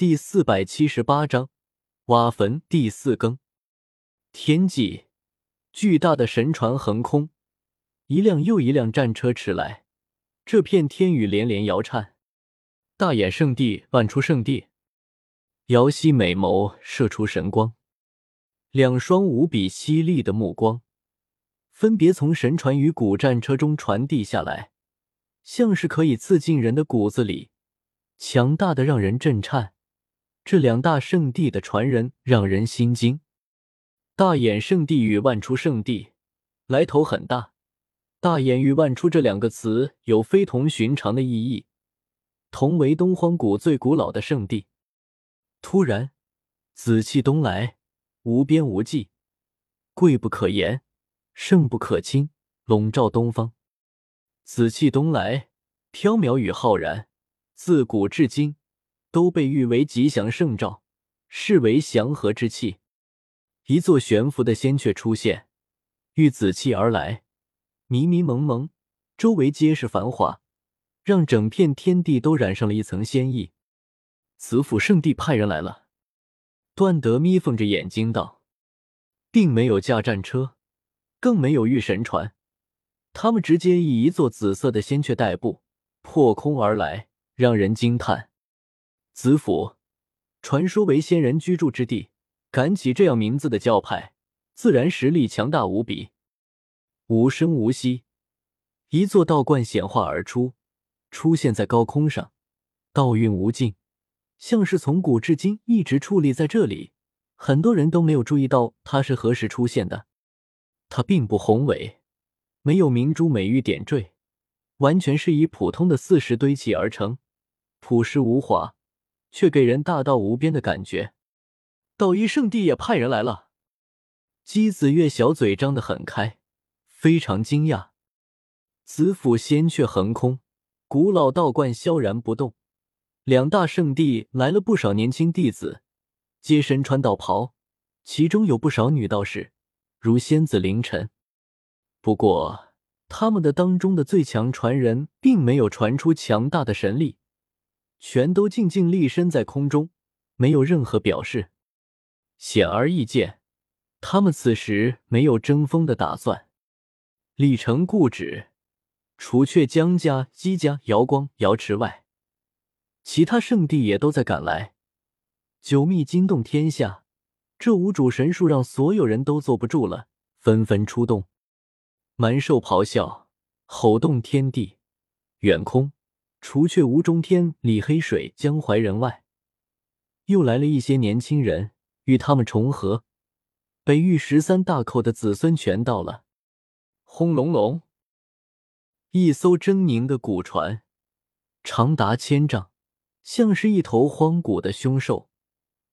第四百七十八章挖坟第四更。天际，巨大的神船横空，一辆又一辆战车驰来，这片天宇连连摇颤。大眼圣地，万出圣地，瑶溪美眸射出神光，两双无比犀利的目光，分别从神船与古战车中传递下来，像是可以刺进人的骨子里，强大的让人震颤。这两大圣地的传人让人心惊。大眼圣地与万出圣地来头很大。大眼与万出这两个词有非同寻常的意义。同为东荒古最古老的圣地，突然紫气东来，无边无际，贵不可言，盛不可亲，笼罩东方。紫气东来，飘渺与浩然，自古至今。都被誉为吉祥圣兆，视为祥和之气。一座悬浮的仙阙出现，遇紫气而来，迷迷蒙蒙，周围皆是繁华，让整片天地都染上了一层仙意。慈府圣地派人来了。段德眯缝着眼睛道：“并没有驾战车，更没有御神船，他们直接以一座紫色的仙阙代步，破空而来，让人惊叹。”子府，传说为仙人居住之地，敢起这样名字的教派，自然实力强大无比。无声无息，一座道观显化而出，出现在高空上，道韵无尽，像是从古至今一直矗立在这里。很多人都没有注意到它是何时出现的。它并不宏伟，没有明珠美玉点缀，完全是以普通的四石堆砌而成，朴实无华。却给人大道无边的感觉。道一圣地也派人来了。姬子月小嘴张得很开，非常惊讶。紫府仙阙横空，古老道观萧然不动。两大圣地来了不少年轻弟子，皆身穿道袍，其中有不少女道士，如仙子凌晨。不过，他们的当中的最强传人并没有传出强大的神力。全都静静立身在空中，没有任何表示。显而易见，他们此时没有争锋的打算。李成固执，除却江家、姬家、瑶光、瑶池外，其他圣地也都在赶来。九秘惊动天下，这五主神术让所有人都坐不住了，纷纷出动。蛮兽咆哮，吼动天地，远空。除却吴中天、李黑水、江淮人外，又来了一些年轻人与他们重合。北域十三大寇的子孙全到了。轰隆隆，一艘狰狞的古船，长达千丈，像是一头荒古的凶兽，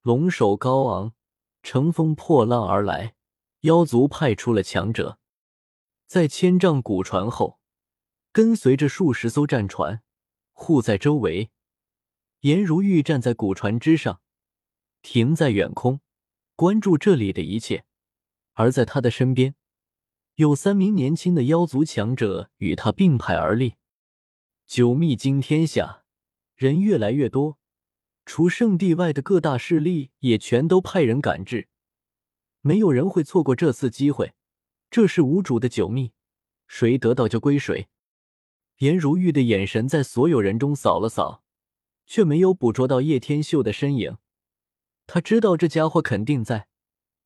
龙首高昂，乘风破浪而来。妖族派出了强者，在千丈古船后，跟随着数十艘战船。护在周围，颜如玉站在古船之上，停在远空，关注这里的一切。而在他的身边，有三名年轻的妖族强者与他并排而立。九秘惊天下，人越来越多，除圣地外的各大势力也全都派人赶至。没有人会错过这次机会，这是无主的九秘，谁得到就归谁。颜如玉的眼神在所有人中扫了扫，却没有捕捉到叶天秀的身影。他知道这家伙肯定在，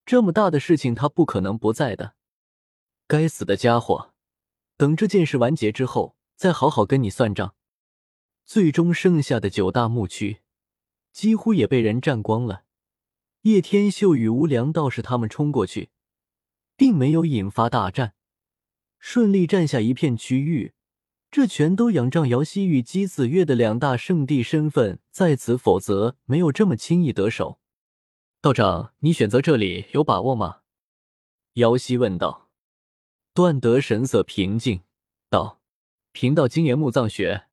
这么大的事情他不可能不在的。该死的家伙，等这件事完结之后，再好好跟你算账。最终剩下的九大墓区几乎也被人占光了。叶天秀与无良道士他们冲过去，并没有引发大战，顺利占下一片区域。这全都仰仗瑶溪与姬子月的两大圣地身份在此，否则没有这么轻易得手。道长，你选择这里有把握吗？瑶溪问道。段德神色平静道：“贫道精研墓葬学，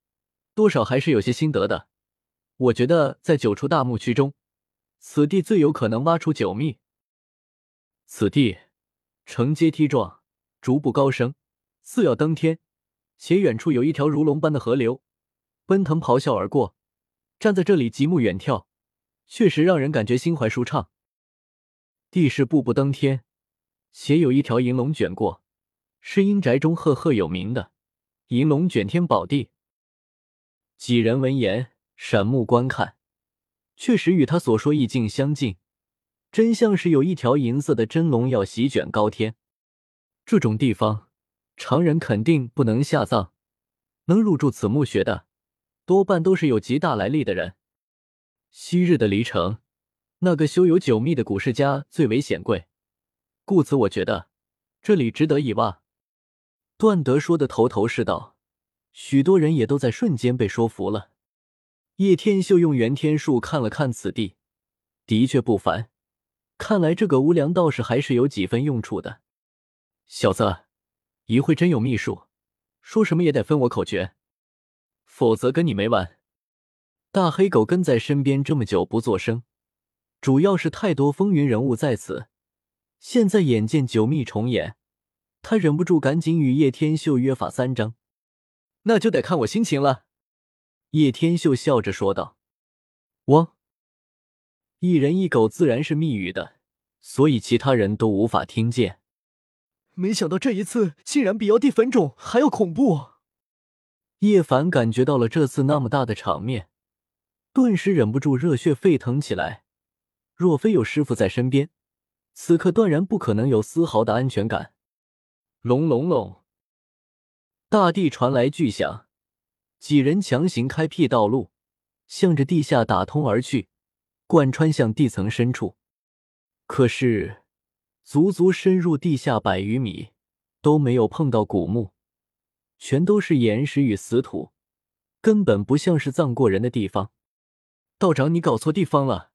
多少还是有些心得的。我觉得在九处大墓区中，此地最有可能挖出九秘。此地呈阶梯状，逐步高升，似要登天。”且远处有一条如龙般的河流，奔腾咆哮而过。站在这里极目远眺，确实让人感觉心怀舒畅。地势步步登天，且有一条银龙卷过，是阴宅中赫赫有名的银龙卷天宝地。几人闻言，闪目观看，确实与他所说意境相近，真像是有一条银色的真龙要席卷高天。这种地方，常人肯定不能下葬，能入住此墓穴的，多半都是有极大来历的人。昔日的离城。那个修有九秘的古世家最为显贵，故此我觉得这里值得一挖。段德说的头头是道，许多人也都在瞬间被说服了。叶天秀用元天术看了看此地，的确不凡。看来这个无良道士还是有几分用处的。小子，一会真有秘术，说什么也得分我口诀，否则跟你没完。大黑狗跟在身边这么久不作声。主要是太多风云人物在此，现在眼见九秘重演，他忍不住赶紧与叶天秀约法三章。那就得看我心情了。叶天秀笑着说道：“汪，一人一狗自然是密语的，所以其他人都无法听见。没想到这一次竟然比妖帝坟冢还要恐怖。”叶凡感觉到了这次那么大的场面，顿时忍不住热血沸腾起来。若非有师傅在身边，此刻断然不可能有丝毫的安全感。隆隆隆，大地传来巨响，几人强行开辟道路，向着地下打通而去，贯穿向地层深处。可是，足足深入地下百余米，都没有碰到古墓，全都是岩石与死土，根本不像是葬过人的地方。道长，你搞错地方了。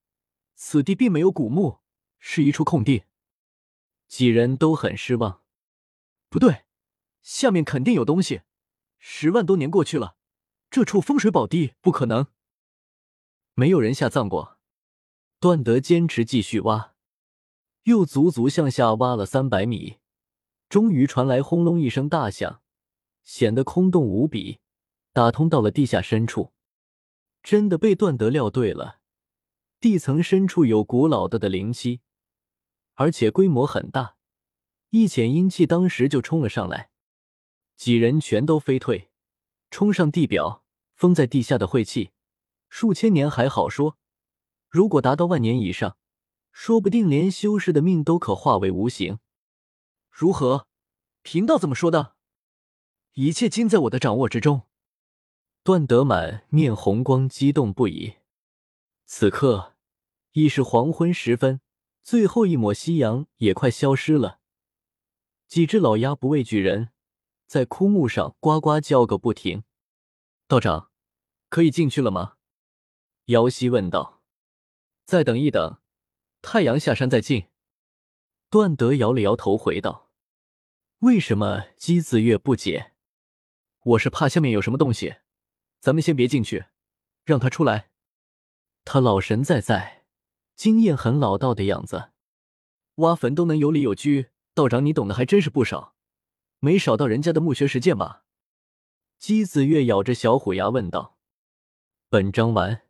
此地并没有古墓，是一处空地。几人都很失望。不对，下面肯定有东西。十万多年过去了，这处风水宝地不可能没有人下葬过。段德坚持继续挖，又足足向下挖了三百米，终于传来轰隆一声大响，显得空洞无比，打通到了地下深处。真的被段德料对了。地层深处有古老的的灵气，而且规模很大，一潜阴气当时就冲了上来，几人全都飞退，冲上地表，封在地下的晦气，数千年还好说，如果达到万年以上，说不定连修士的命都可化为无形。如何？贫道怎么说的？一切尽在我的掌握之中。段德满面红光，激动不已。此刻。已是黄昏时分，最后一抹夕阳也快消失了。几只老鸭不畏惧人，在枯木上呱呱叫个不停。道长，可以进去了吗？瑶溪问道。再等一等，太阳下山再进。段德摇了摇头回道。为什么？姬子月不解。我是怕下面有什么东西，咱们先别进去，让他出来。他老神在在。经验很老道的样子，挖坟都能有理有据，道长你懂得还真是不少，没少到人家的墓穴实践吧？姬子月咬着小虎牙问道。本章完。